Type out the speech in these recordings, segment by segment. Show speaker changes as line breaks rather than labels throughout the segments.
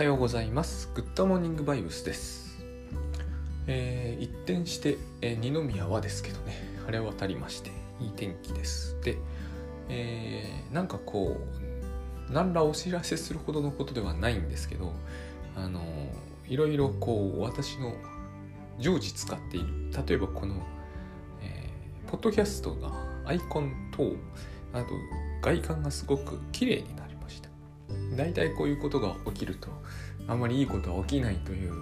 はようございます。グッドモーニングバイブスです、えー一転して、えー二宮はですけどね晴れ渡りましていい天気です。で、えーなんかこう何らお知らせするほどのことではないんですけどあのいろいろこう私の常時使っている例えばこの、えーポッドキャストがアイコン等あと外観がすごく綺麗にな大体こういうことが起きるとあんまりいいことは起きないという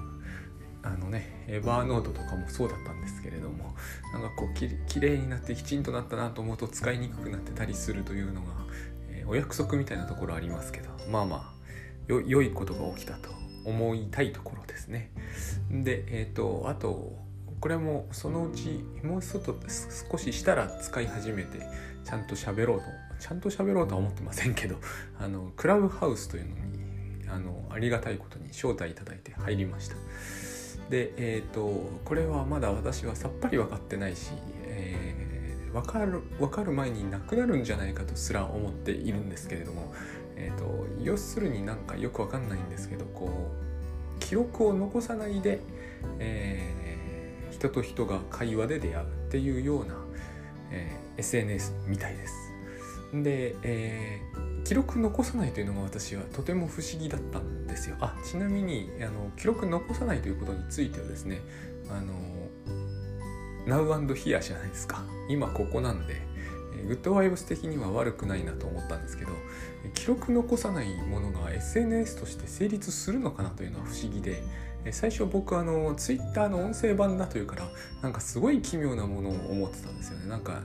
あのねエヴァーノートとかもそうだったんですけれどもなんかこうききれいになってきちんとなったなと思うと使いにくくなってたりするというのが、えーお約束みたいなところありますけどまあまあよ良いことが起きたと思いたいところですね。でえっ、とあとこれもそのうちもうちょっと少ししたら使い始めてちゃんと喋ろうとちゃんと喋ろうとは思ってませんけど あのクラブハウスというのにあのありがたいことに招待いただいて入りましたでえっ、とこれはまだ私はさっぱり分かってないし、えー分かる分かる前になくなるんじゃないかとすら思っているんですけれども、えー、と要するになんかよく分かんないんですけどこう記録を残さないで、えー人と人が会話で出会うっていうような、えー SNS みたいです。で、えー記録残さないというのが私はとても不思議だったんですよ。あちなみにあの記録残さないということについてはですねあの Now and Here じゃないですか今ここなんでえーグッドワイブス的には悪くないなと思ったんですけど記録残さないものが SNS として成立するのかなというのは不思議で最初僕あの Twitter の音声版だというからなんかすごい奇妙なものを思ってたんですよねなんか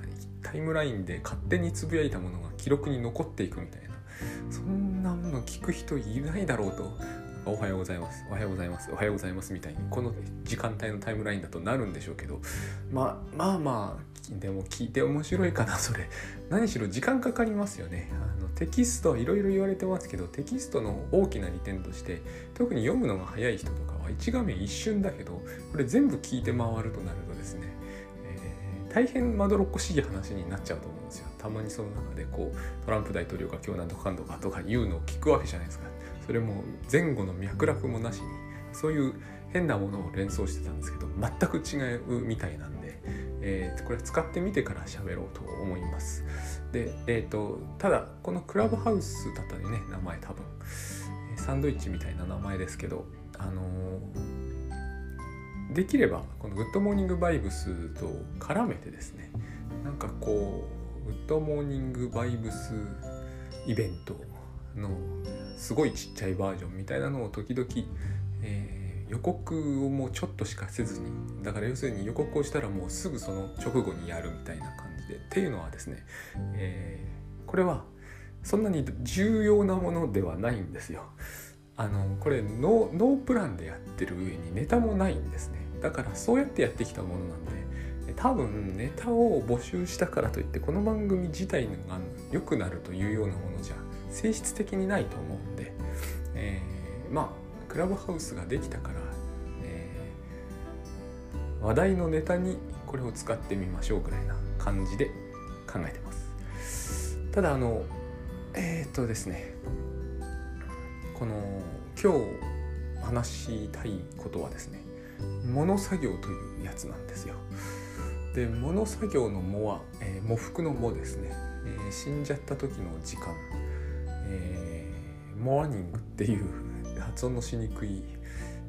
タイムラインで勝手につぶやいたものが記録に残っていくみたいな。そんなもの聞く人いないだろうと。おはようございます。おはようございます。おはようございますみたいにこの時間帯のタイムラインだとなるんでしょうけど。まあまあまあでも聞いて面白いかなそれ。何しろ時間かかりますよね。あのテキストいろいろ言われてますけどテキストの大きな利点として特に読むのが早い人とかは1画面一瞬だけどこれ全部聞いて回るとなると、大変まどろっこしい話になっちゃうと思うんですよ。たまにその中でこうトランプ大統領が今日なんとかんとかとか言うのを聞くわけじゃないですか。それも前後の脈絡もなしにそういう変なものを連想してたんですけど全く違うみたいなんで、えーこれ使ってみてから喋ろうと思います。でえっ、とただこのクラブハウスだったりね名前多分サンドイッチみたいな名前ですけどあのーできればこのグッドモーニングバイブスと絡めてですねなんかこうグッドモーニングバイブスイベントのすごいちっちゃいバージョンみたいなのを時々、えー予告をもうちょっとしかせずにだから要するに予告をしたらもうすぐその直後にやるみたいな感じでっていうのはですね、えーこれはそんなに重要なものではないんですよ。あのこれノノープランでやってる上にネタもないんですねだからそうやってやってきたものなんで多分ネタを募集したからといってこの番組自体が良くなるというようなものじゃ性質的にないと思うんで、えーまあクラブハウスができたから、えー話題のネタにこれを使ってみましょうぐらいな感じで考えてます。ただあのえーっとですねこの今日話したいことはですね物作業というやつなんですよ。で物作業の「も」は、えー喪服の「も」ですね、えー死んじゃった時の時間、えーモーニングっていう発音のしにくい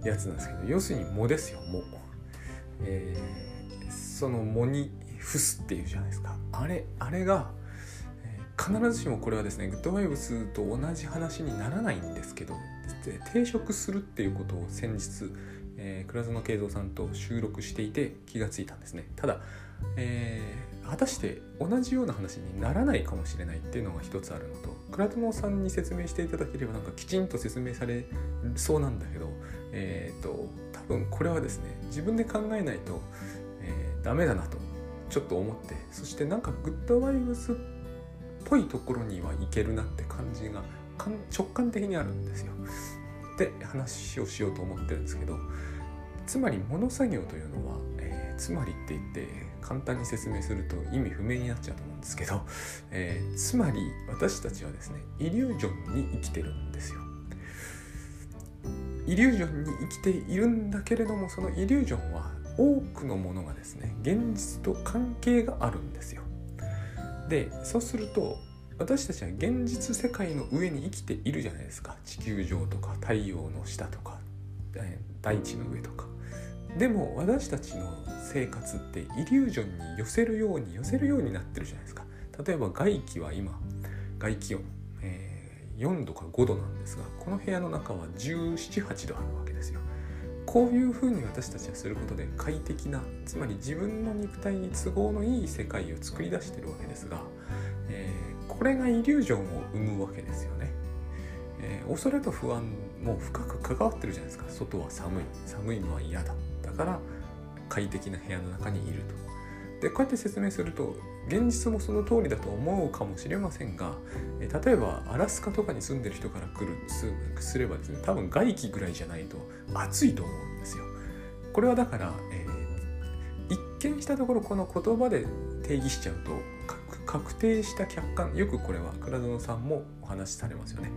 やつなんですけど要するに「も」ですよ「も」えーその「も」に「伏す」っていうじゃないですか。あれあれがえ必ずしもこれはですねグッドバイブスと同じ話にならないんですけどで定食するっていうことを先日、えー倉園慶三さんと収録していて気がついたんですねただ、えー果たして同じような話にならないかもしれないっていうのが一つあるのと倉園さんに説明していただければなんかきちんと説明されそうなんだけどえっ、と多分これはですね自分で考えないと、えーダメだなとちょっと思ってそしてなんかグッドバイブスっぽいところにはいけるなって感じが直感的にあるんですよ。で話をしようと思ってるんですけどつまり物作業というのは、えーつまりって言って簡単に説明すると意味不明になっちゃうと思うんですけど、えーつまり私たちはですねイリュージョンに生きてるんですよ。イリュージョンに生きているんだけれどもそのイリュージョンは多くのものがですね現実と関係があるんですよ。でそうすると私たちは現実世界の上に生きているじゃないですか地球上とか太陽の下とか大地の上とか。でも私たちの生活ってイリュージョンに寄せるように寄せるようになってるじゃないですか。例えば外気は今外気温、えー、4度か5度なんですがこの部屋の中は1718度あるわけですよ。こういうふうに私たちはすることで快適なつまり自分の肉体に都合のいい世界を作り出してるわけですが、えー、これがイリュージョンを生むわけですよね。えー、恐れと不安も深く関わってるじゃないですか外は寒い寒いのは嫌だだから快適な部屋の中にいると。でこうやって説明すると現実もその通りだと思うかもしれませんが例えばアラスカとかに住んでる人から来るすればですね多分外気ぐらいじゃないと暑いと思うんですよ。これはだから、えー、一見したところこの言葉で定義しちゃうと確定した客観よくこれは倉園さんもお話しされますよね。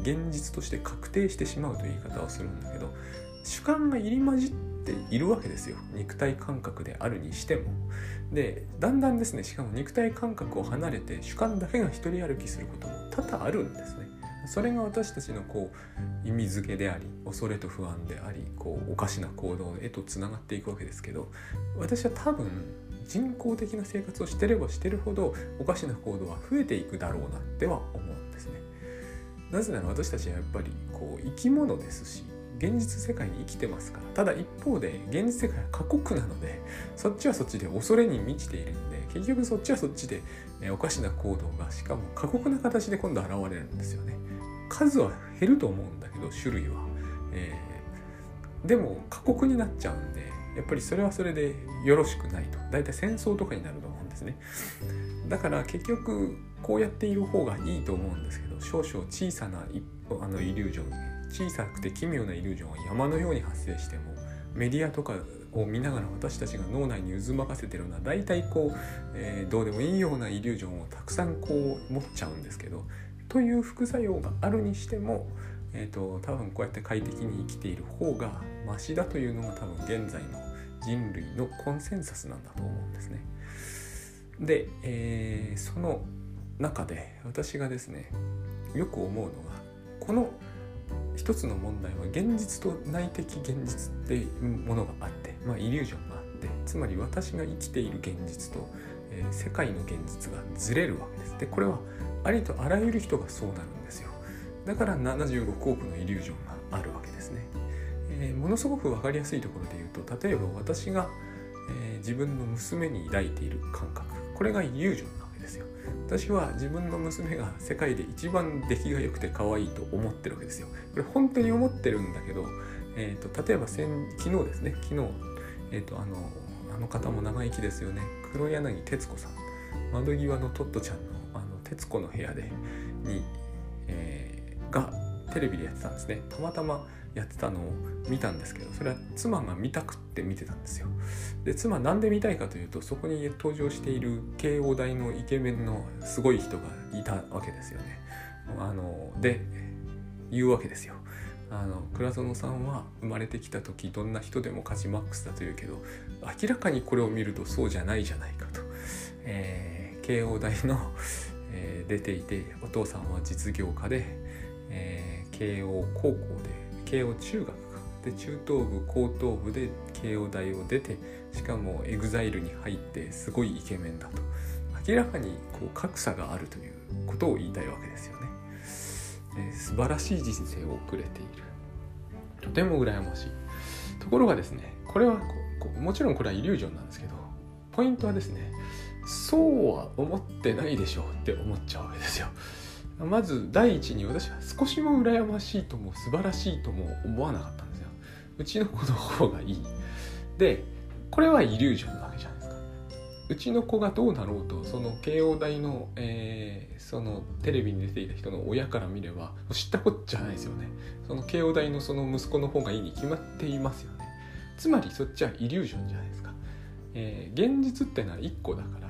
現実として確定してしまうという言い方をするんだけど主観が入り混じっているわけですよ。肉体感覚であるにしても。でだんだんですねしかも肉体感覚を離れて主観だけが一人歩きすることも多々あるんですね。それが私たちのこう意味付けであり恐れと不安でありこうおかしな行動へとつながっていくわけですけど私は多分人工的な生活をしてればしてるほどおかしな行動は増えていくだろうなっては思うんですね。なぜなら私たちはやっぱりこう生き物ですし現実世界に生きてますからただ一方で現実世界は過酷なのでそっちはそっちで恐れに満ちているんで結局そっちはそっちで、えおかしな行動がしかも過酷な形で今度現れるんですよね。数は減ると思うんだけど種類は、えー、でも過酷になっちゃうんでやっぱりそれはそれでよろしくないと。大体戦争とかになると思うんですね。だから結局こうやっている方がいいと思うんですけど少々小さなあのイリュージョン小さくて奇妙なイリュージョンは山のように発生してもメディアとかを見ながら私たちが脳内に渦巻かせてるのは大体こう、えー、どうでもいいようなイリュージョンをたくさんこう持っちゃうんですけどという副作用があるにしても、えーと、多分こうやって快適に生きている方がマシだというのが多分現在の人類のコンセンサスなんだと思うんですね。で、えー、その中で私がですねよく思うのがこの一つの問題は現実と内的現実っていうものがあって、まあ、イリュージョンがあってつまり私が生きている現実と、えー、世界の現実がずれるわけです。でこれはありとあらゆる人がそうなるんですよ。だから76億のイリュージョンがあるわけですね。えー、ものすごく分かりやすいところでと例えば私が、えー、自分の娘に抱いている感覚これがイリュージョンなわけですよ。私は自分の娘が世界で一番出来が良くて可愛いと思ってるわけですよ。これ本当に思ってるんだけど、えーと、例えば先昨日ですね昨日、えーと、あのあの方も長生きですよね黒柳徹子さん窓際のトットちゃんのあの徹子の部屋でに、えー、がテレビでやってたんですねたまたまやってたのを見たんですけどそれは妻が見たくって見てたんですよ。で妻なんで見たいかというとそこに登場している慶応大のイケメンのすごい人がいたわけですよね。あので言うわけですよ。あの倉園さんは生まれてきた時どんな人でも勝ちマックスだというけど明らかにこれを見るとそうじゃないじゃないかと、えー、慶応大の、えー、出ていてお父さんは実業家で、えー、慶応高校で慶応中学かで中等部高等部で慶応大を出てしかも EXILE に入ってすごいイケメンだと明らかにこう格差があるということを言いたいわけですよね。え素晴らしい人生を送れているとても羨ましいところがですねこれはこうもちろんこれはイリュージョンなんですけどポイントはですねそうは思ってないでしょうって思っちゃうわけですよ。まず第一に私は少しも羨ましいとも素晴らしいとも思わなかったんですよ。うちの子の方がいい。でこれはイリュージョンなわけじゃないですか。うちの子がどうなろうとその慶応大の、えー、そのテレビに出ていた人の親から見れば知ったこっちゃないですよね。その慶応大のその息子の方がいいに決まっていますよね。つまりそっちはイリュージョンじゃないですか、えー、現実ってのは1個だから、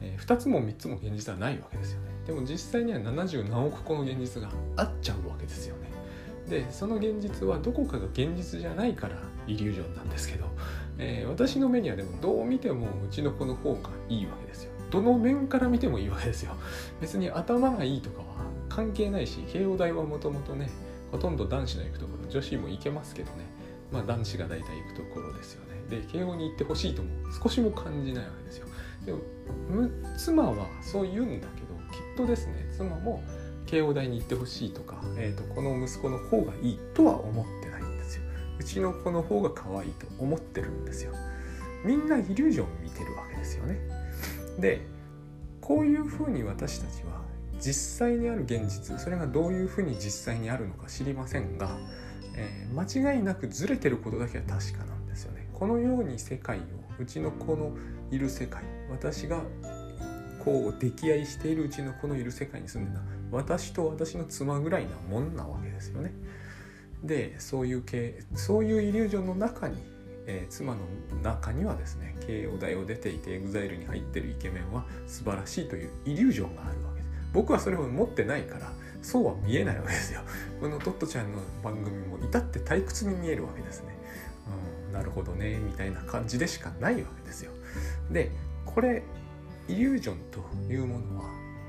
えー、2つも3つも現実はないわけですよね。でも実際には70何億個の現実があっちゃうわけですよね。でその現実はどこかが現実じゃないからイリュージョンなんですけど、えー、私の目にはでもどう見てもうちの子の方がいいわけですよ。どの面から見てもいいわけですよ。別に頭がいいとかは関係ないし慶応大はもともとねほとんど男子の行くところ女子も行けますけどね。まあ男子が大体行くところですよね。で慶応に行ってほしいとも少しも感じないわけですよ。でも妻はそう言うんだけどきっとですね妻も慶応大に行ってほしいとか、えーと、この息子の方がいいとは思ってないんですよ。うちの子の方が可愛いと思ってるんですよ。みんなイリュージョン見てるわけですよね。でこういうふうに私たちは実際にある現実それがどういうふうに実際にあるのか知りませんが、えー、間違いなくずれてることだけは確かなんですよね。このように世界をうちの子のいる世界私がこう溺愛しているうちの子のいる世界に住んでた私と私の妻ぐらいなもんなわけですよね。でそういう系そういうイリュージョンの中に、えー、妻の中にはですね慶応大を出ていて EXILE に入ってるイケメンは素晴らしいというイリュージョンがあるわけです。僕はそれを持ってないからそうは見えないわけですよ。このトットちゃんの番組も至って退屈に見えるわけですね。うん、なるほどねみたいな感じでしかないわけですよ。でこれイリュージョンというものは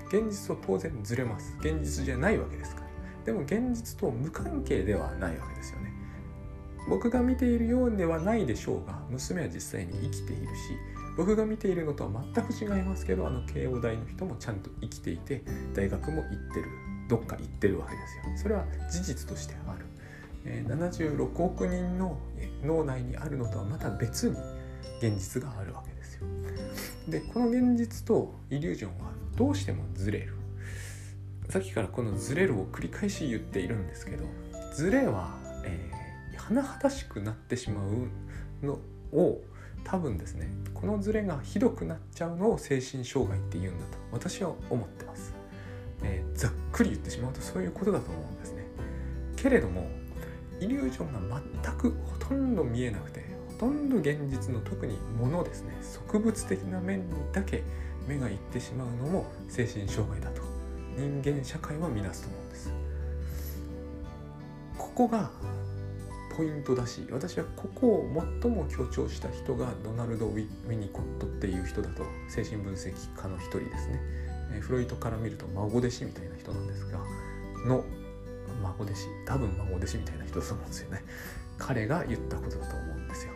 現実と当然ずれます。現実じゃないわけですから。でも現実と無関係ではないわけですよね。僕が見ているようではないでしょうが娘は実際に生きているし僕が見ているのとは全く違いますけどあの慶応大の人もちゃんと生きていて大学も行ってるどっか行ってるわけですよ。それは事実としてある、え76億人の脳内にあるのとはまた別に現実があるわけでこの現実とイリュージョンはどうしてもずれる。さっきからこのずれるを繰り返し言っているんですけどずれは、えー、甚だしくなってしまうのを多分ですねこのずれがひどくなっちゃうのを精神障害って言うんだと私は思ってます、えー、ざっくり言ってしまうとそういうことだと思うんですね。けれどもイリュージョンが全くほとんど見えなくてとんど現実の特に物ですね。植物的な面にだけ目がいってしまうのも精神障害だと。人間社会は見なすと思うんです。ここがポイントだし私はここを最も強調した人がドナルド・ウィニコットっていう人だと精神分析家の一人ですね、えフロイトから見ると孫弟子みたいな人なんですがの孫弟子多分孫弟子みたいな人だと思うんですよね。彼が言ったことだと思うんですよ、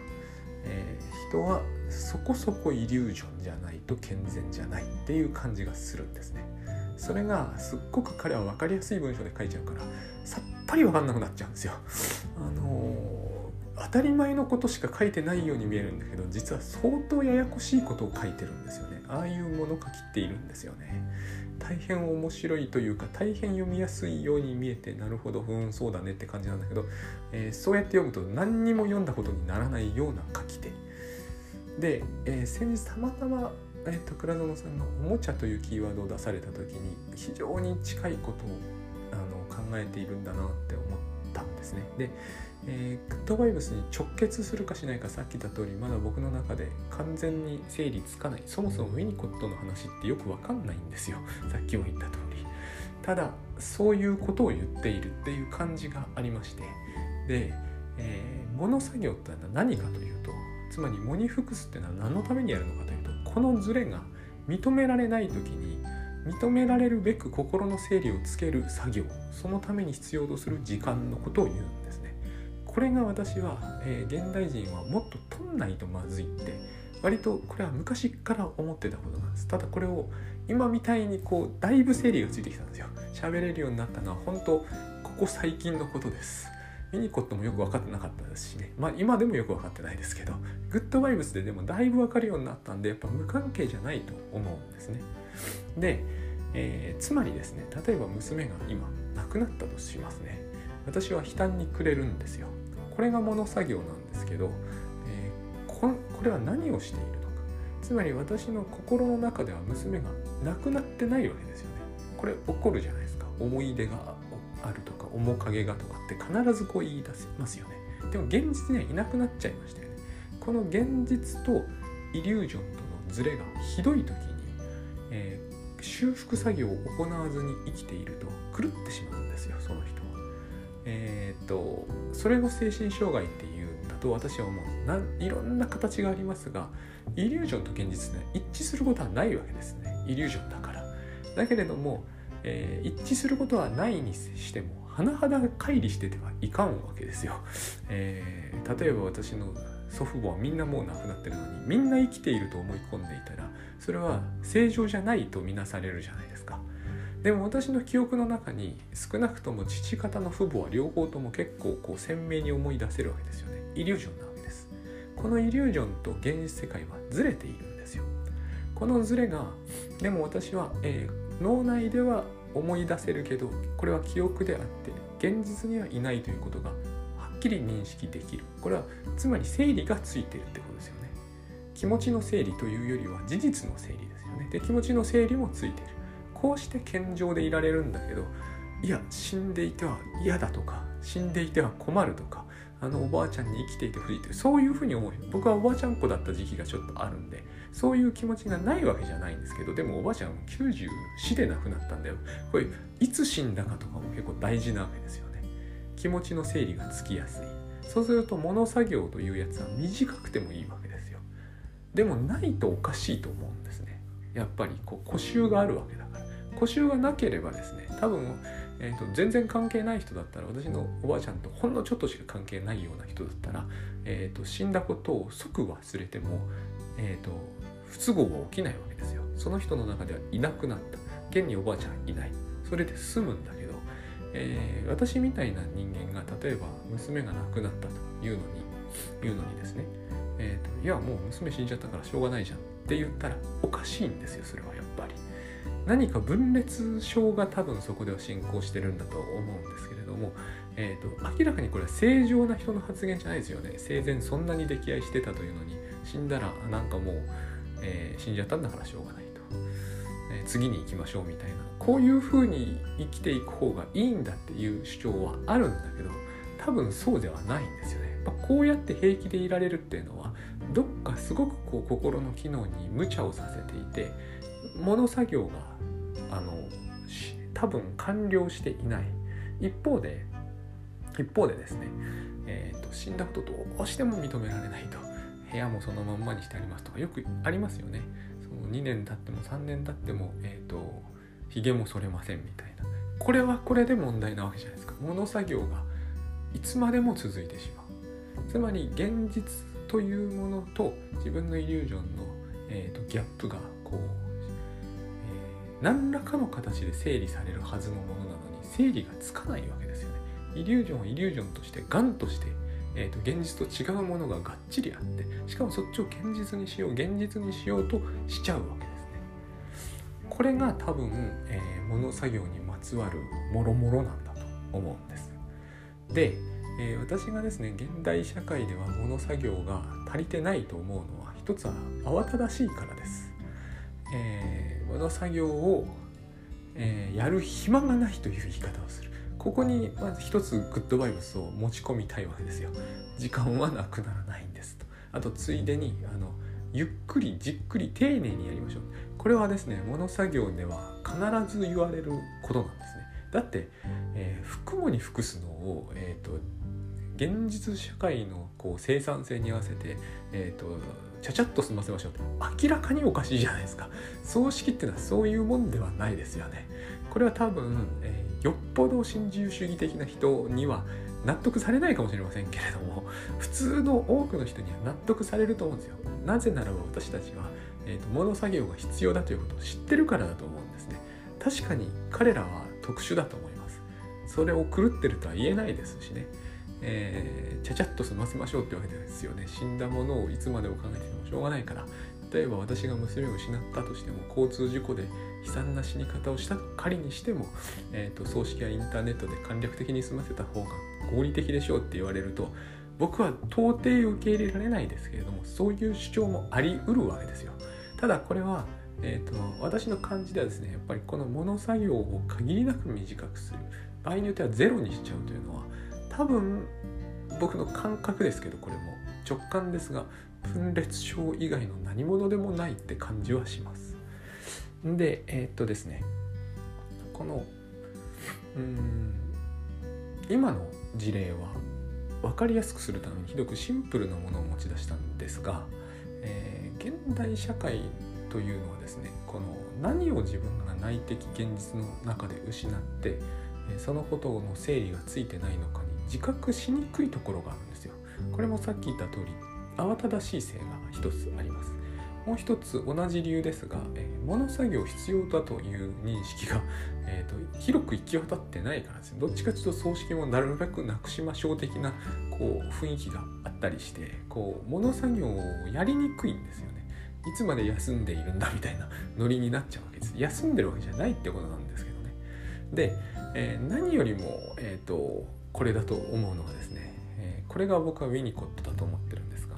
えー、人はそこそこイリュージョンじゃないと健全じゃないっていう感じがするんですね。それがすっごく彼は分かりやすい文章で書いちゃうからさっぱり分かんなくなっちゃうんですよ。あのー、当たり前のことしか書いてないように見えるんだけど実は相当ややこしいことを書いてるんですよね。ああいう物書きっているんですよね。大変面白いというか大変読みやすいように見えてなるほどうんそうだねって感じなんだけど、えー、そうやって読むと何にも読んだことにならないような書き手で、えー、先日たまたま、えーと、倉園さんの「おもちゃ」というキーワードを出された時に非常に近いことをあの考えているんだなって思ったんですね。で、えー、グッドバイブスに直結するかしないかさっき言った通りまだ僕の中で完全に整理つかないそもそもウィニコットの話ってよくわかんないんですよさっきも言った通り。ただそういうことを言っているっていう感じがありましてで、えー、作業ってのは何かというとつまりモニフクスっていうのは何のためにやるのかというとこのズレが認められない時に認められるべく心の整理をつける作業そのために必要とする時間のことを言うんですね。これが私は、えー、現代人はもっと取んないとまずいって割とこれは昔から思ってたことなんです。ただこれを今みたいにこうだいぶ整理がついてきたんですよ。喋れるようになったのは本当ここ最近のことです。ミニコットもよく分かってなかったですしね。まあ今でもよく分かってないですけどグッドバイブスででもだいぶ分かるようになったんでやっぱ無関係じゃないと思うんですね。で、えー、つまりですね例えば娘が今亡くなったとしますね。私は悲嘆にくれるんですよ。これが物作業なんですけど、えー、ここれは何をしているのか。つまり私の心の中では娘が亡くなってないわけですよね。これ起こるじゃないですか。思い出があるとか面影がとかって必ずこう言い出せますよね。でも現実にはいなくなっちゃいましたよね。この現実とイリュージョンとのズレがひどい時に、えー、修復作業を行わずに生きていると狂ってしまうんですよその人は、えー、っとそれを精神障害っていうんだと私は思う。ないろんな形がありますがイリュージョンと現実ね一致することはないわけですね。イリュージョンだから。だけれども、えー、一致することはないにしても甚だ乖離しててはいかんわけですよ、えー、例えば私の祖父母はみんなもう亡くなってるのにみんな生きていると思い込んでいたらそれは正常じゃないとみなされるじゃないですか。でも私の記憶の中に少なくとも父方の父母は両方とも結構こう鮮明に思い出せるわけですよね。イリュージョンなわけです。このイリュージョンと現実世界はずれているんですよ。このずれがでも私は、えー、脳内では思い出せるけどこれは記憶であって現実にはいないということがはっきり認識できる。これはつまり整理がついてるってことですよね。気持ちの整理というよりは事実の整理ですよね。で気持ちの整理もついてる。こうして健常でいられるんだけどいや死んでいては嫌だとか死んでいては困るとかあのおばあちゃんに生きていてほしいというそういうふうに思う僕はおばあちゃん子だった時期がちょっとあるんでそういう気持ちがないわけじゃないんですけどでもおばあちゃん94で亡くなったんだよ。これいつ死んだかとかも結構大事なわけですよね。気持ちの整理がつきやすい。そうすると物作業というやつは短くてもいいわけですよ。でもないとおかしいと思うんですね。やっぱりこう固執があるわけだから固執がなければですね多分えーと、全然関係ない人だったら私のおばあちゃんとほんのちょっとしか関係ないような人だったら、えーと、死んだことを即忘れても、えーと、不都合は起きないわけですよ。その人の中ではいなくなった。現におばあちゃんいない。それで済むんだけど、えー、私みたいな人間が例えば娘が亡くなったというのに言うのにですね、えーと、いやもう娘死んじゃったからしょうがないじゃんって言ったらおかしいんですよそれはやっぱり。何か分裂症が多分そこでは進行してるんだと思うんですけれども、えーと、明らかにこれは正常な人の発言じゃないですよね。生前そんなに溺愛してたというのに死んだらなんかもう、えー、死んじゃったんだからしょうがないと、えー、次に行きましょうみたいな。こういうふうに生きていく方がいいんだっていう主張はあるんだけど多分そうではないんですよね。こうやって平気でいられるっていうのはどっかすごくこう心の機能に無茶をさせていて物作業があの多分完了していない。一方で一方でですね、えーと、死んだことどうしても認められないと。部屋もそのまんまにしてありますとかよくありますよね。その2年経っても3年経ってもえっ、ー、とひげも剃れませんみたいな。これはこれで問題なわけじゃないですか。物作業がいつまでも続いてしまう。つまり現実というものと自分のイリュージョンの、えーとギャップがこう何らかの形で整理されるはずのものなのに整理がつかないわけですよね。イリュージョンはイリュージョンとしてガンとして、えーと、現実と違うものががっちりあってしかもそっちを現実にしよう現実にしようとしちゃうわけですね。これが多分、えー、物作業にまつわるもろもろなんだと思うんです。で、えー、私がですね現代社会では物作業が足りてないと思うのは一つは慌ただしいからです。えーの作業を、えー、やる暇がないという言い方をする。ここにまず一つグッドバイブスを持ち込みたいわけですよ。時間はなくならないんですと。あとついでにあのゆっくりじっくり丁寧にやりましょう。これはですね物作業では必ず言われることなんですね。だって、えー、服もに服すのを、えーと、現実社会のこう生産性に合わせて、えーとちゃちゃっと済ませましょう明らかにおかしいじゃないですか。葬式っていうのはそういうもんではないですよね。これは多分、えー、よっぽど新自由主義的な人には納得されないかもしれませんけれども普通の多くの人には納得されると思うんですよ。なぜならば私たちは、えーと、物作業が必要だということを知ってるからだと思うんですね。確かに彼らは特殊だと思います。それを狂ってるとは言えないですしね。えー、ちゃちゃっと済ませましょうってわけですよね死んだものをいつまでも考えててもしょうがないから例えば私が娘を失ったとしても交通事故で悲惨な死に方をした仮にしても、えーと、葬式やインターネットで簡略的に済ませた方が合理的でしょうって言われると僕は到底受け入れられないですけれどもそういう主張もありうるわけですよ。ただこれは、えーと私の感じではですねやっぱりこの物作業を限りなく短くする。場合によってはゼロにしちゃうというのは多分僕の感覚ですけどこれも直感ですが分裂症以外の何者でもないって感じはします。でえー、っとですねこのうん今の事例は分かりやすくするためにひどくシンプルなものを持ち出したんですが、えー、現代社会というのはですねこの何を自分が内的現実の中で失ってそのことの整理がついてないのか自覚しにくいところがあるんですよ。これもさっき言った通り慌ただしい性が一つあります。もう一つ同じ理由ですが、えー、物作業必要だという認識が、えーと、広く行き渡ってないからですねどっちかというと葬式もなるべくなくしましょう的なこう雰囲気があったりしてこう物作業をやりにくいんですよねいつまで休んでいるんだみたいなノリになっちゃうわけです休んでるわけじゃないってことなんですけどねで、えー、何よりも、えーと、これだと思うのはですね、えー、これが僕はウィニコットだと思ってるんですが、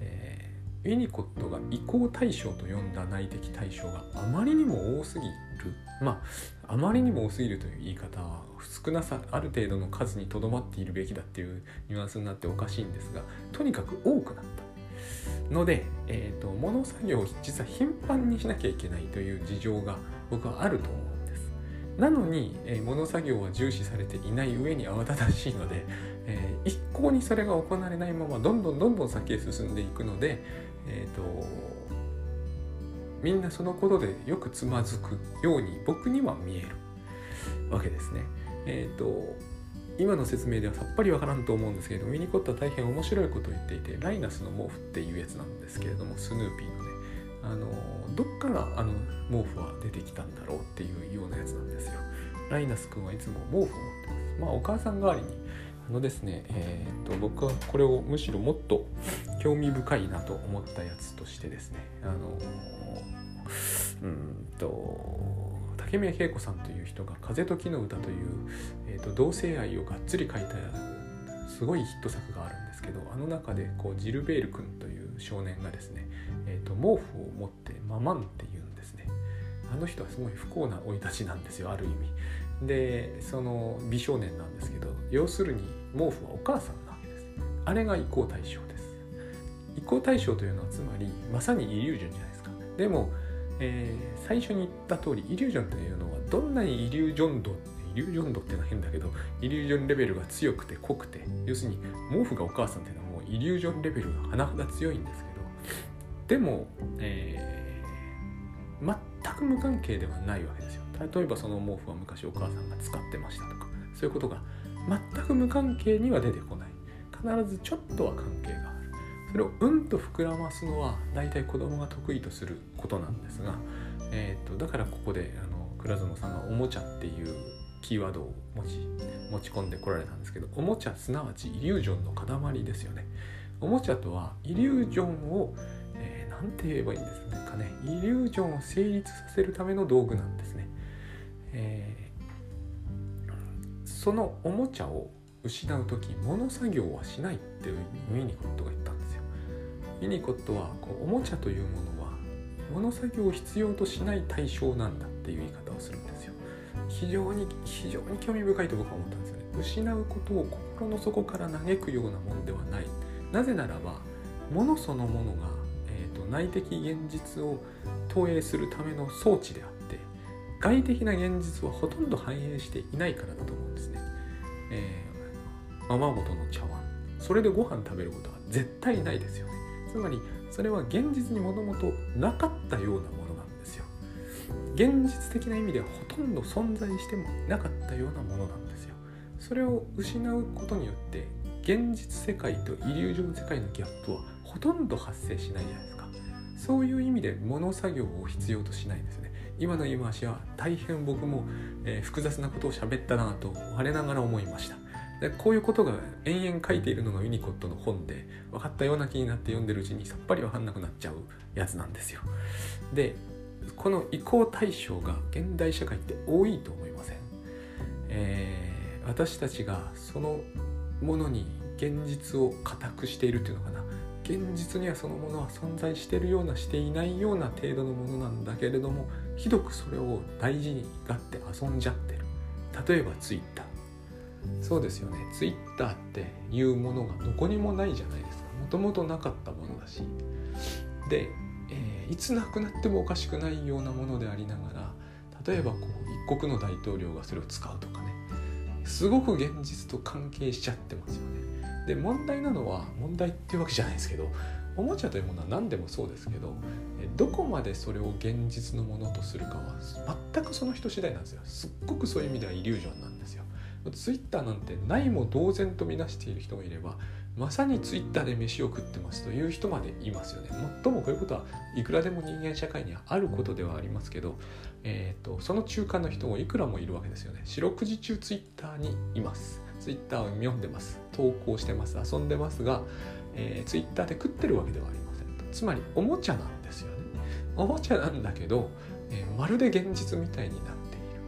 えー、ウィニコットが移行対象と呼んだ内的対象があまりにも多すぎるまああまりにも多すぎるという言い方は少なさある程度の数にとどまっているべきだっていうニュアンスになっておかしいんですがとにかく多くなったので、えーと、物作業を実は頻繁にしなきゃいけないという事情が僕はあると思う。なのに、えー、物作業は重視されていない上に慌ただしいので、えー、一向にそれが行われないままどんどんどんどん先へ進んでいくので、えーとみんなそのことでよくつまずくように僕には見えるわけですね。え、ー、と今の説明ではさっぱりわからんと思うんですけれどもミニコットは大変面白いことを言っていてライナスの毛布っていうやつなんですけれどもスヌーピーのあのどっからあの毛布は出てきたんだろうっていうようなやつなんですよ。ライナス君はいつも毛布を持ってます。まあお母さん代わりにあのですね、えーと、僕はこれをむしろもっと興味深いなと思ったやつとしてですねあのうんと竹宮恵子さんという人が「風と木の歌」という、えーと、同性愛をがっつり書いたすごいヒット作があるんですけどあの中でこうジルベール君という少年がですね、えーと、毛布を持ってママンって言うんですね。あの人はすごい不幸な生い立ちなんですよある意味。でその美少年なんですけど要するに毛布はお母さんなわけです。あれが移行対象です。移行対象というのはつまりまさにイリュージョンじゃないですか。でもえー、最初に言った通りイリュージョンというのはどんなにイリュージョン度リュージョン度っていうのは変だけどイリュージョンレベルが強くて濃くて要するに毛布がお母さんっていうのはもうイリュージョンレベルが甚だ強いんですけどでも、えー、全く無関係ではないわけですよ。例えばその毛布は昔お母さんが使ってましたとかそういうことが全く無関係には出てこない。必ずちょっとは関係がある。それをうんと膨らますのは大体子供が得意とすることなんですが、えーと、だからここであの倉園さんが「おもちゃ」っていうキーワードを持ち持ち込んでこられたんですけどおもちゃすなわちイリュージョンの塊ですよね。おもちゃとはイリュージョンを、えー、て言えばいいんですかねイリュージョンを成立させるための道具なんですね。えー、そのおもちゃを失う時物作業はしないっていうウィニコットが言ったんですよ。ユニコットはこうおもちゃというものは物作業を必要としない対象なんだっていう言い方をするんですよ。非常に非常に興味深いと僕は思ったんですよね。失うことを心の底から嘆くようなものではない。なぜならば物そのものが、えーと、内的現実を投影するための装置であって外的な現実はほとんど反映していないからだと思うんですね。えー、ままごとの茶碗それでご飯食べることは絶対ないですよね。つまりそれは現実にもともとなかったようなもの現実的な意味ではほとんど存在してもなかったようなものなんですよ。それを失うことによって現実世界とイリュージョン世界のギャップはほとんど発生しないじゃないですか。そういう意味で物作業を必要としないんですね。今の言い回しは大変僕も、えー、複雑なことを喋ったなと我ながら思いました。でこういうことが延々書いているのがユニコットの本で分かったような気になって読んでるうちにさっぱり分かんなくなっちゃうやつなんですよ。でこの移行対象が現代社会って多いと思いません、えー、私たちがそのものに現実を固くしているっていうのかな？現実にはそのものは存在しているようなしていないような程度のものなんだけれどもひどくそれを大事にがって遊んじゃってる。例えばツイッター。そうですよね。ツイッターっていうものがどこにもないじゃないですか。もともとなかったものだし。で、いつなくなってもおかしくないようなものでありながら例えばこう一国の大統領がそれを使うとかね。すごく現実と関係しちゃってますよね。で問題なのは問題っていうわけじゃないですけどおもちゃというものは何でもそうですけどどこまでそれを現実のものとするかは全くその人次第なんですよ。すっごくそういう意味ではイリュージョンなんですよ。ツイッターなんてないも同然とみなしている人もいればまさにツイッターで飯を食ってますという人までいますよね。もっともこういうことはいくらでも人間社会にはあることではありますけど、えーと、その中間の人もいくらもいるわけですよね。四六時中ツイッターにいます。ツイッターを読んでます。投稿してます。遊んでますが、えー、ツイッターで食ってるわけではありません。つまりおもちゃなんですよね。おもちゃなんだけど、えー、まるで現実みたいになっている。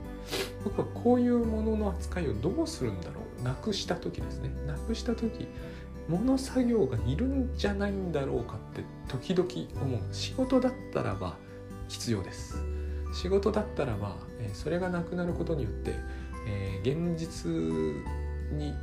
僕はこういうものの扱いをどうするんだろう。なくした時ですね。なくした時物作業がいるんじゃないんだろうかって時々思う仕事だったらば必要です仕事だったらば、それがなくなることによって、え、現実に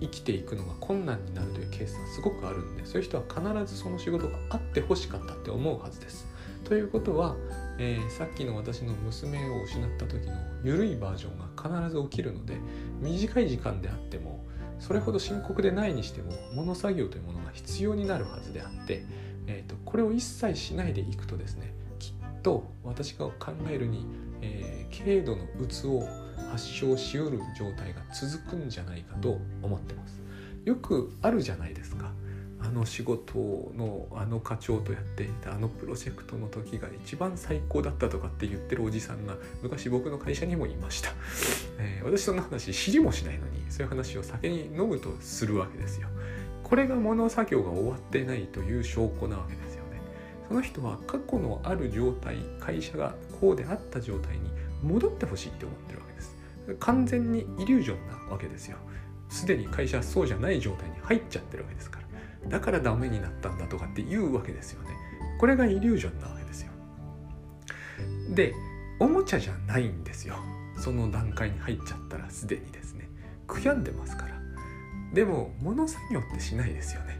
生きていくのが困難になるというケースはすごくあるんでそういう人は必ずその仕事があってほしかったって思うはずです。ということは、えー、さっきの私の娘を失った時の緩いバージョンが必ず起きるので短い時間であってもそれほど深刻でないにしても物作業というものが必要になるはずであって、えーと、これを一切しないでいくとですねきっと私が考えるに、えー、軽度のうつを発症しうる状態が続くんじゃないかと思ってます。よくあるじゃないですか。あの仕事のあの課長とやっていたあのプロジェクトの時が一番最高だったとかって言ってるおじさんが昔僕の会社にもいました、えー、私そんな話知りもしないのにそういう話を酒に飲むとするわけですよ。これが物作業が終わってないという証拠なわけですよね。その人は過去のある状態会社がこうであった状態に戻ってほしいって思ってるわけです。完全にイリュージョンなわけですよ。すでに会社はそうじゃない状態に入っちゃってるわけですから。だからダメになったんだとかって言うわけですよね。これがイリュージョンなわけですよ。でおもちゃじゃないんですよ。その段階に入っちゃったらすでにですね。悔やんでますから。でも物作業ってしないですよね。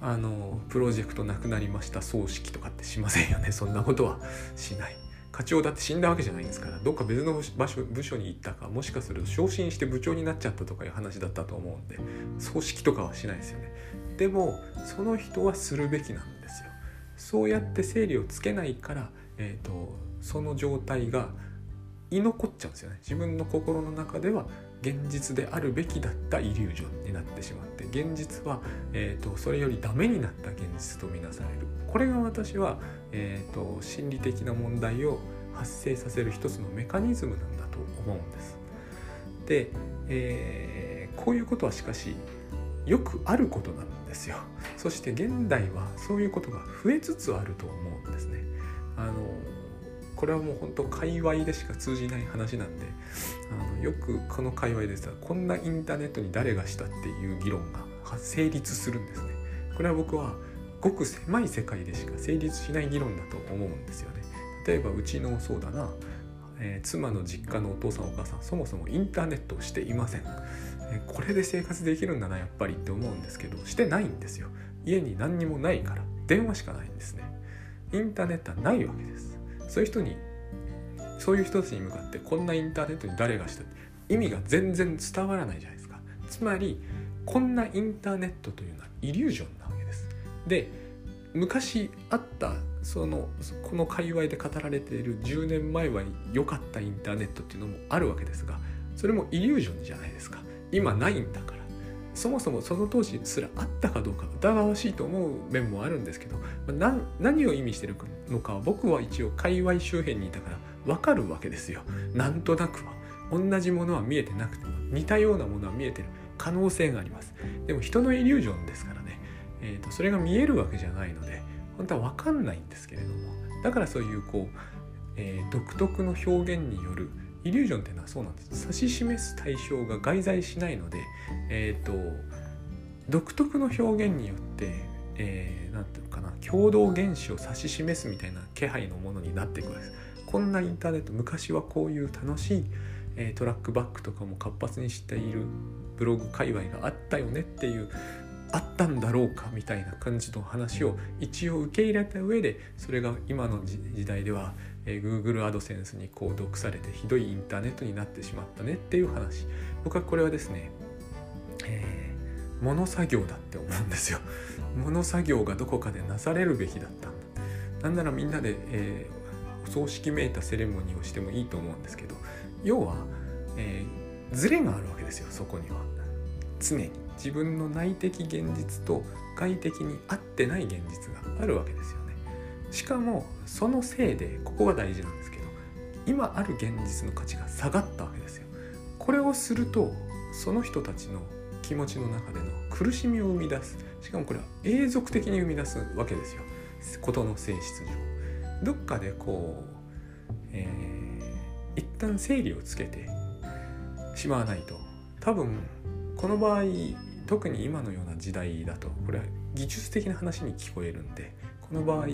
あのプロジェクトなくなりました葬式とかってしませんよね。そんなことはしない。課長だって死んだわけじゃないんですからどっか別の場所部署に行ったかもしかすると昇進して部長になっちゃったとかいう話だったと思うんで葬式とかはしないですよね。でもその人はするべきなんですよ。そうやって整理をつけないから、えーと、その状態が居残っちゃうんですよね。自分の心の中では現実であるべきだったイリュージョンになってしまって現実は、えーと、それよりダメになった現実とみなされる。これが私は、えーと心理的な問題を発生させる一つのメカニズムなんだと思うんです。で、えー、こういうことはしかしよくあることなんですよ。そして現代はそういうことが増えつつあると思うんですね。あのこれはもう本当界隈でしか通じない話なんであのよくこの界隈でさこんなインターネットに誰がしたっていう議論が成立するんですね。これは僕はごく狭い世界でしか成立しない議論だと思うんですよね。例えばうちのそうだな、えー、妻の実家のお父さんお母さんそもそもインターネットをしていません。これで生活できるんだなやっぱりって思うんですけどしてないんですよ。家に何にもないから電話しかないんですね。インターネットはないわけです。そういう人にそういう人たちに向かってこんなインターネットに誰がした意味が全然伝わらないじゃないですか。つまりこんなインターネットというのはイリュージョンなわけです。で昔あったそのこの界隈で語られている10年前は良かったインターネットっていうのもあるわけですがそれもイリュージョンじゃないですか。今ないんだから。そもそもその当時すらあったかどうか疑わしいと思う面もあるんですけど何を意味してるのか僕は一応界隈周辺にいたから分かるわけですよ。なんとなくは。同じものは見えてなくても似たようなものは見えてる可能性があります。でも人のイリュージョンですからね、えーと、それが見えるわけじゃないので本当は分かんないんですけれども。だからそういうこう、えー、独特の表現によるイリュージョンっていうのはそうなんです。指し示す対象が外在しないので、えーと、独特の表現によって、えー、ていうのかな共同原子を指し示すみたいな気配のものになっていくわけです。こんなインターネット昔はこういう楽しい、えー、トラックバックとかも活発にしているブログ界隈があったよねっていうあったんだろうかみたいな感じの話を一応受け入れた上でそれが今の時代ではえー、Google アドセンスに購読されてひどいインターネットになってしまったねっていう話。僕はこれはですね、えー、物作業だって思うんですよ。物作業がどこかでなされるべきだったんだ。なんならみんなで、えー、お葬式めいたセレモニーをしてもいいと思うんですけど要は、えー、ズレがあるわけですよそこには。常に。自分の内的現実と外的に合ってない現実があるわけですよ。しかもそのせいでここが大事なんですけど今ある現実の価値が下がったわけですよ。これをするとその人たちの気持ちの中での苦しみを生み出す。しかもこれは永続的に生み出すわけですよ。事の性質上。どっかでこう、えー、一旦整理をつけてしまわないと。多分この場合特に今のような時代だとこれは技術的な話に聞こえるんでこの場合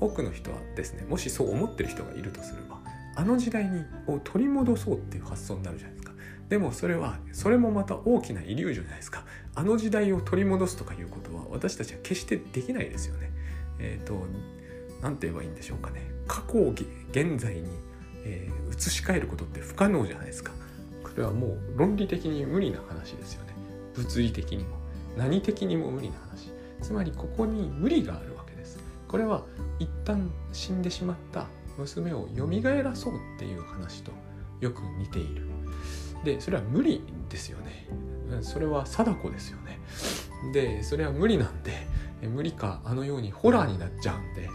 多くの人はですねもしそう思ってる人がいるとすればあの時代にを取り戻そうっていう発想になるじゃないですか。でもそれはそれもまた大きなイリュージョンじゃないですか。あの時代を取り戻すとかいうことは私たちは決してできないですよね。えっ、ー、と何て言えばいいんでしょうかね。過去を現在に、えー、移し替えることって不可能じゃないですか。これはもう論理的に無理な話ですよね。物理的にも。何的にも無理な話。つまりここに無理があるわけです。これは一旦死んでしまった娘を蘇らそうっていう話とよく似ている。でそれは無理ですよね。それは貞子ですよね。でそれは無理なんで無理かあのようにホラーになっちゃうんで、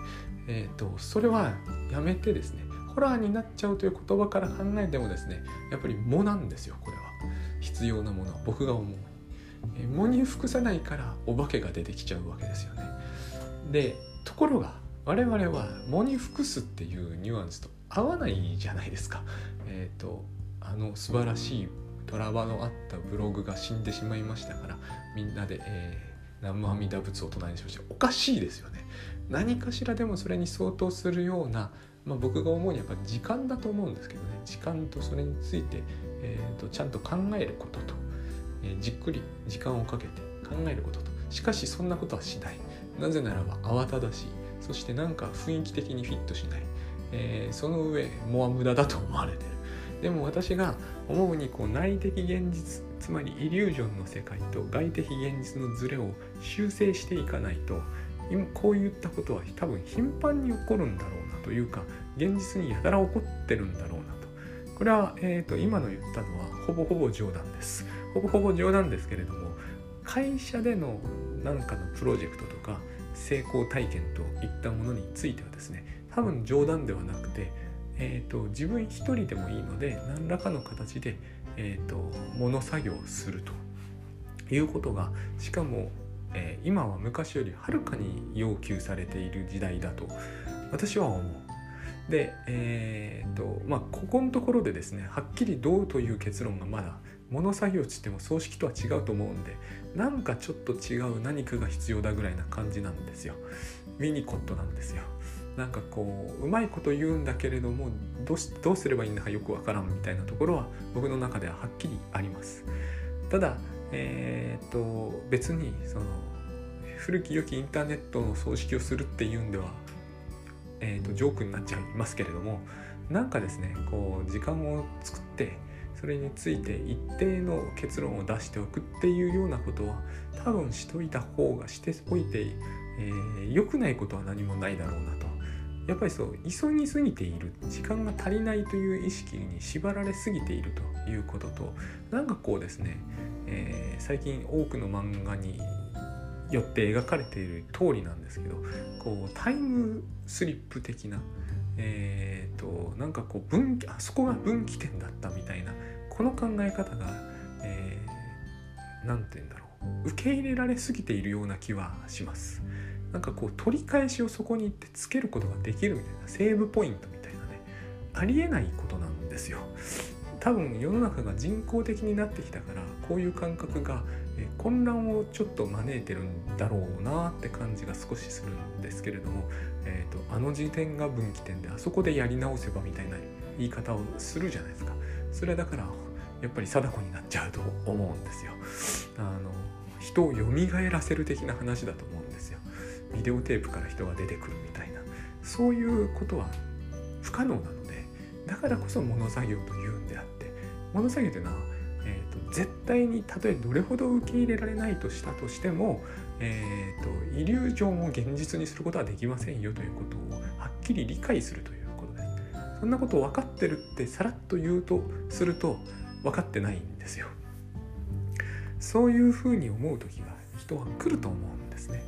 えーと、それはやめてですね。ホラーになっちゃうという言葉から考えてもですねやっぱり「も」なんですよこれは。必要なものは。僕が思うえ藻に服さないからお化けが出てきちゃうわけですよね。でところが我々は藻に服すっていうニュアンスと合わないじゃないですか。えっ、ー、とあの素晴らしいドラマのあったブログが死んでしまいましたからみんなで、えー、南無阿弥陀仏を唱えにしました。おかしいですよね。何かしらでもそれに相当するような、まあ、僕が思うにやっぱ時間だと思うんですけどね。時間とそれについて、えーとちゃんと考えることとえじっくり時間をかけて考えることと。しかしそんなことはしない。なぜならば慌ただしい。そしてなんか雰囲気的にフィットしない、えー、その上もは無駄だと思われてる。でも私が思うにこう内的現実つまりイリュージョンの世界と外的現実のズレを修正していかないと今こういったことは多分頻繁に起こるんだろうなというか現実にやたら起こってるんだろうなと。これは、えーと今の言ったのはほぼほぼ冗談です。ほぼほぼ冗談ですけれども会社での何かのプロジェクトとか成功体験といったものについてはですね多分冗談ではなくて、えーと、自分一人でもいいので何らかの形で、えーと、物作業をするということがしかも、えー、今は昔よりはるかに要求されている時代だと私は思う。で、えーとまあ、ここのところでですねはっきりどうという結論がまだ物作業っつっても葬式とは違うと思うんでなんかちょっと違う何かが必要だぐらいな感じなんですよ。ウィニコットなんですよ。なんかこううまいこと言うんだけれどもどうすればいいんだかよくわからんみたいなところは僕の中でははっきりあります。ただえー、っと別にその古き良きインターネットの葬式をするっていうんでは、えー、っとジョークになっちゃいますけれどもなんかですねこう時間を作っそれについて一定の結論を出しておくっていうようなことは多分しといた方がしておいて、えー、良くないことは何もないだろうなとやっぱりそう急ぎすぎている時間が足りないという意識に縛られすぎているということとなんかこうですね、えー、最近多くの漫画によって描かれている通りなんですけどこうタイムスリップ的なえーと、なんかこう分岐あそこが分岐点だったみたいなこの考え方が何、えー、て言うんだろう受け入れられすぎているような気はします。なんかこう取り返しをそこに行ってつけることができるみたいなセーブポイントみたいなねありえないことなんですよ。多分世の中が人工的になってきたからこういう感覚が混乱をちょっと招いてるんだろうなって感じが少しするんですけれども、えーと、あの時点が分岐点であそこでやり直せばみたいな言い方をするじゃないですか。それはだからやっぱり貞子になっちゃうと思うんですよ。あの人を蘇らせる的な話だと思うんですよ。ビデオテープから人が出てくるみたいな。そういうことは不可能なのでだからこそ物作業というんであって物作業というのは、えーと、絶対にたとえどれほど受け入れられないとしたとしても、えーと、イリュージョンを現実にすることはできませんよということをはっきり理解するということですそんなことを分かってるってさらっと言うとすると分かってないんですよ。そういうふうに思う時が人は来ると思うんですね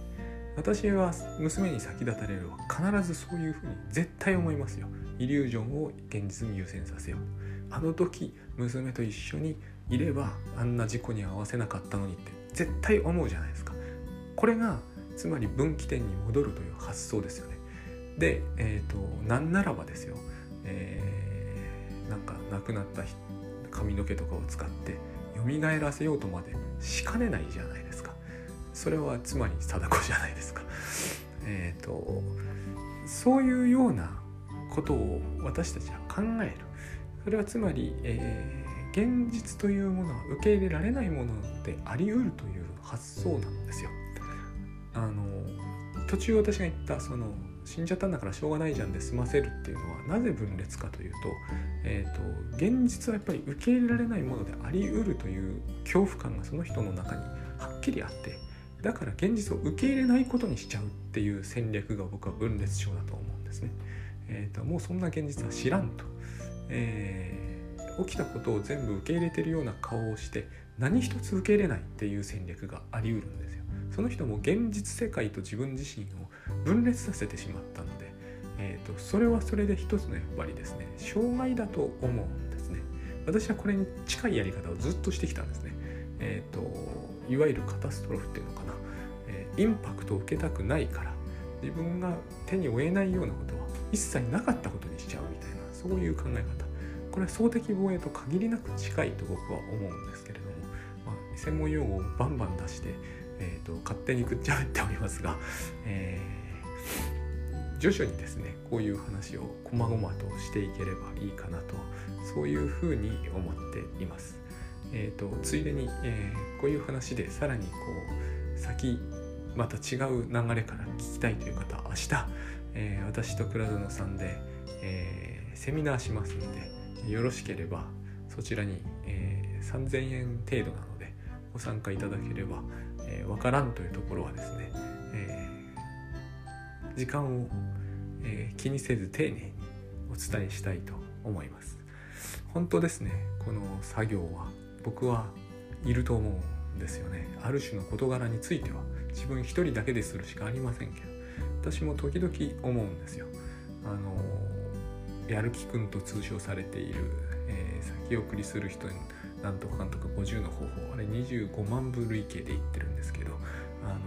私は娘に先立たれるは必ずそういうふうに絶対思いますよ。イリュージョンを現実に優先させよう。あの時娘と一緒にいればあんな事故に遭わせなかったのにって絶対思うじゃないですか。これがつまり分岐点に戻るという発想ですよね。でえ、ー、と何ならばですよ、えー、なんか亡くなった髪の毛とかを使って蘇らせようとまでしかねないじゃないですか。それはつまり貞子じゃないですか。え、ー、とそういうようなことを私たちは考える。それはつまり、えー、現実というものは受け入れられないものであり得るという発想なんですよ。あの途中私が言ったその死んじゃったんだからしょうがないじゃんで済ませるっていうのはなぜ分裂かというと,、えーと、現実はやっぱり受け入れられないものであり得るという恐怖感がその人の中にはっきりあってだから現実を受け入れないことにしちゃうっていう戦略が僕は分裂症だと思うんですね。えーと、もうそんな現実は知らんと、えー、起きたことを全部受け入れてるような顔をして何一つ受け入れないっていう戦略があり得るんですよ。その人も現実世界と自分自身を分裂させてしまったので、えーと、それはそれで一つのやっぱりですね障害だと思うんですね。私はこれに近いやり方をずっとしてきたんですね。えーと、いわゆるカタストロフっていうのかな、えー、インパクトを受けたくないから自分が手に負えないようなことは一切なかったことにしちゃうみたいなそういう考え方これは総的防衛と限りなく近いと僕は思うんですけれども、まあ、専門用語をバンバン出して、えーと、勝手にくっちゃべっておりますが、えー、徐々にですねこういう話を細々としていければいいかなとそういうふうに思っています。えーと、ついでに、えー、こういう話でさらにこう先また違う流れから聞きたいという方明日えー、私と倉園さんで、えー、セミナーしますのでよろしければそちらに、えー、3000円程度なのでご参加いただければ、えー、分からんというところはですね、えー、時間を、えー、気にせず丁寧にお伝えしたいと思います本当ですねこの作業は僕はいると思うんですよねある種の事柄については自分一人だけでするしかありませんけど私も時々思うんですよ。あのやる気くんと通称されている、えー、先送りする人になんとか監督50の方法。あれ25万部累計で言ってるんですけどあの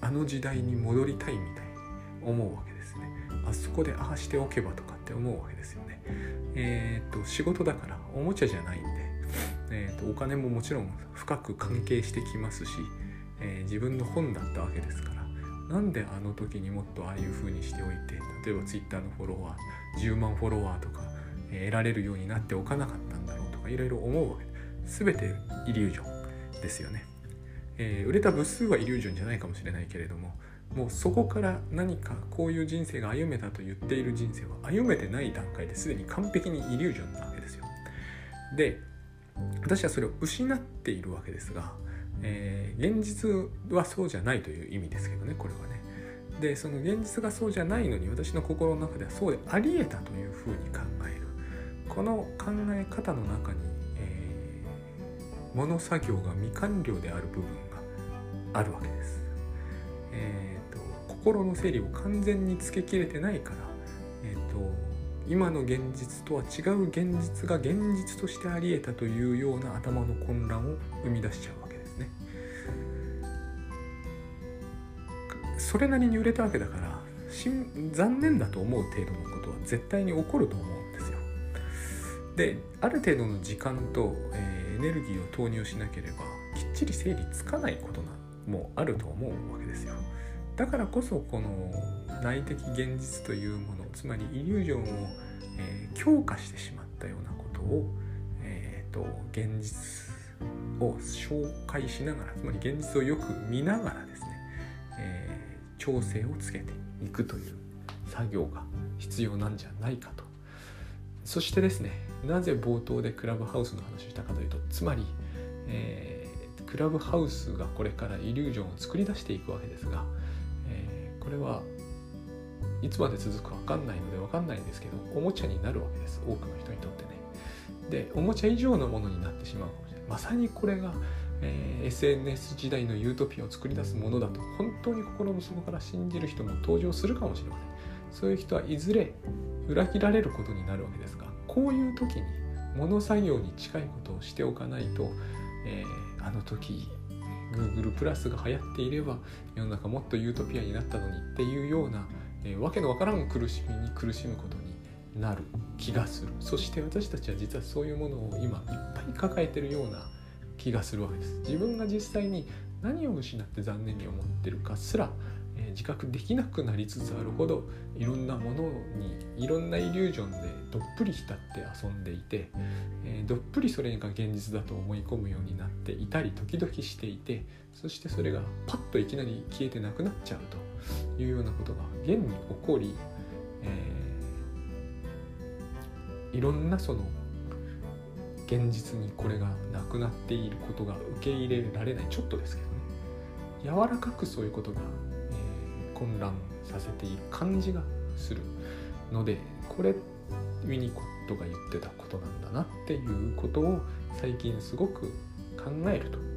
あの時代に戻りたいみたいに思うわけですね。あそこでああしておけばとかって思うわけですよね。えー、っと仕事だからおもちゃじゃないんで、えー、っとお金ももちろん深く関係してきますし、えー、自分の本だったわけですからなんであの時にもっとああいう風にしておいて例えば Twitter のフォロワー10万フォロワーとか、え得られるようになっておかなかったんだろうとかいろいろ思うわけです。全てイリュージョンですよね、えー、売れた部数はイリュージョンじゃないかもしれないけれどももうそこから何かこういう人生が歩めたと言っている人生は歩めてない段階ですでに完璧にイリュージョンなわけですよ。で私はそれを失っているわけですがえー、現実はそうじゃないという意味ですけどねこれはね。でその現実がそうじゃないのに私の心の中ではそうでありえたというふうに考える。この考え方の中に、物作業が未完了である部分があるわけです。えーと、心の整理を完全につけきれてないから、えーと、今の現実とは違う現実が現実としてありえたというような頭の混乱を生み出しちゃうわけですねそれなりに売れたわけだから残念だと思う程度のことは絶対に起こると思うんですよである程度の時間と、えー、エネルギーを投入しなければきっちり整理つかないことなもあると思うわけですよ。だからこそこの内的現実というものつまりイリュージョンを、えー、強化してしまったようなことを、えーと現実を紹介しながらつまり現実をよく見ながらですね、えー、調整をつけていくという作業が必要なんじゃないかと。そしてですねなぜ冒頭でクラブハウスの話をしたかというとつまり、えー、クラブハウスがこれからイリュージョンを作り出していくわけですが、えー、これはいつまで続くか分かんないので分かんないんですけどおもちゃになるわけです多くの人にとってね。でおもちゃ以上のものになってしまう。かもしれないまさにこれが、えー、SNS 時代のユートピアを作り出すものだと本当に心の底から信じる人も登場するかもしれません。そういう人はいずれ裏切られることになるわけですがこういう時に物作業に近いことをしておかないと、えー、あの時 Google プラスが流行っていれば世の中もっとユートピアになったのにっていうような、えー、わけのわからん苦しみに苦しむことになる気がする。そして私たちは実はそういうものを今いっぱい抱えてるような気がするわけです。自分が実際に何を失って残念に思ってるかすら自覚できなくなりつつあるほどいろんなものにいろんなイリュージョンでどっぷり浸って遊んでいて、えどっぷりそれが現実だと思い込むようになっていたり時々していてそしてそれがパッといきなり消えてなくなっちゃうというようなことが現に起こり、えー、いろんなその現実にこれがなくなっていることが受け入れられない。ちょっとですけどね。柔らかくそういうことが混乱させている感じがするのでこれウィニコットが言ってたことなんだなっていうことを最近すごく考えると。